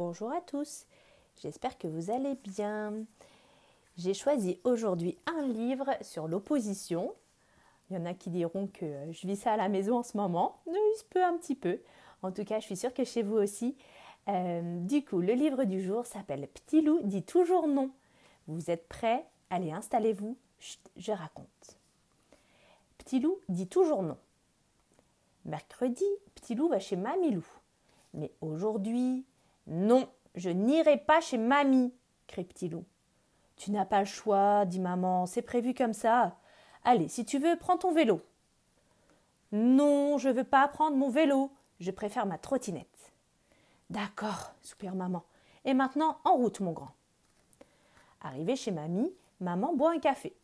Bonjour à tous, j'espère que vous allez bien. J'ai choisi aujourd'hui un livre sur l'opposition. Il y en a qui diront que je vis ça à la maison en ce moment. Il se peut un petit peu. En tout cas, je suis sûre que chez vous aussi. Euh, du coup, le livre du jour s'appelle Petit loup dit toujours non. Vous êtes prêts? Allez, installez-vous. je raconte. Petit loup dit toujours non. Mercredi, Petit loup va chez Mamie loup. Mais aujourd'hui, non, je n'irai pas chez mamie, crie Petit loup. Tu n'as pas le choix, dit maman, c'est prévu comme ça. Allez, si tu veux, prends ton vélo. Non, je ne veux pas prendre mon vélo, je préfère ma trottinette. D'accord, soupire maman. Et maintenant, en route, mon grand. Arrivé chez mamie, maman boit un café.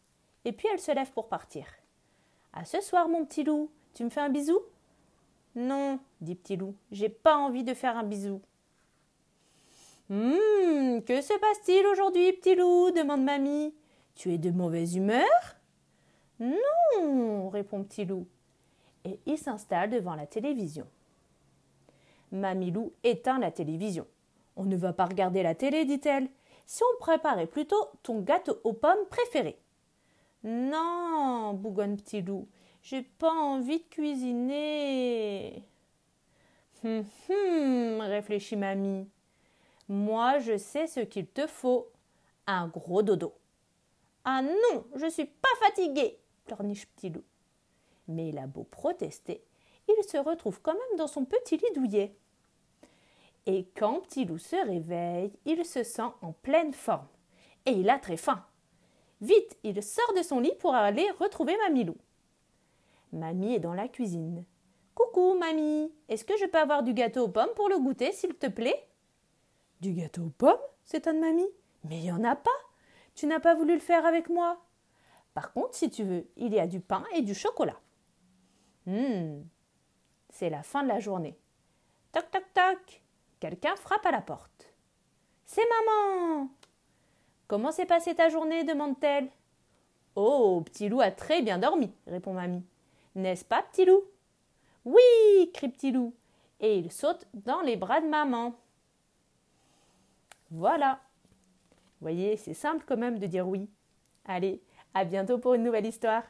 Et puis elle se lève pour partir. À ce soir, mon petit loup, tu me fais un bisou? Non, dit Petit Loup, j'ai pas envie de faire un bisou. Hum, que se passe-t-il aujourd'hui, Petit Loup demande Mamie. Tu es de mauvaise humeur? Non, répond Petit Loup. Et il s'installe devant la télévision. Mamie Loup éteint la télévision. On ne va pas regarder la télé, dit-elle. Si on préparait plutôt ton gâteau aux pommes préféré. Non, bougonne Petit Loup, j'ai pas envie de cuisiner. Hum, hum, réfléchit mamie. Moi, je sais ce qu'il te faut. Un gros dodo. Ah non, je suis pas fatiguée, pleurniche Petit Loup. Mais il a beau protester, il se retrouve quand même dans son petit lit douillet. Et quand Petit Loup se réveille, il se sent en pleine forme. Et il a très faim. Vite, il sort de son lit pour aller retrouver Mamie Loup. Mamie est dans la cuisine. Coucou, mamie, est-ce que je peux avoir du gâteau aux pommes pour le goûter, s'il te plaît? Du gâteau aux pommes s'étonne mamie. Mais il n'y en a pas. Tu n'as pas voulu le faire avec moi. Par contre, si tu veux, il y a du pain et du chocolat. Hum, c'est la fin de la journée. Toc, toc, toc. Quelqu'un frappe à la porte. C'est maman. Comment s'est passée ta journée demande-t-elle. Oh, petit loup a très bien dormi, répond mamie. N'est-ce pas, petit loup? Oui crie petit loup, et il saute dans les bras de maman. Voilà. Vous voyez, c'est simple quand même de dire oui. Allez, à bientôt pour une nouvelle histoire.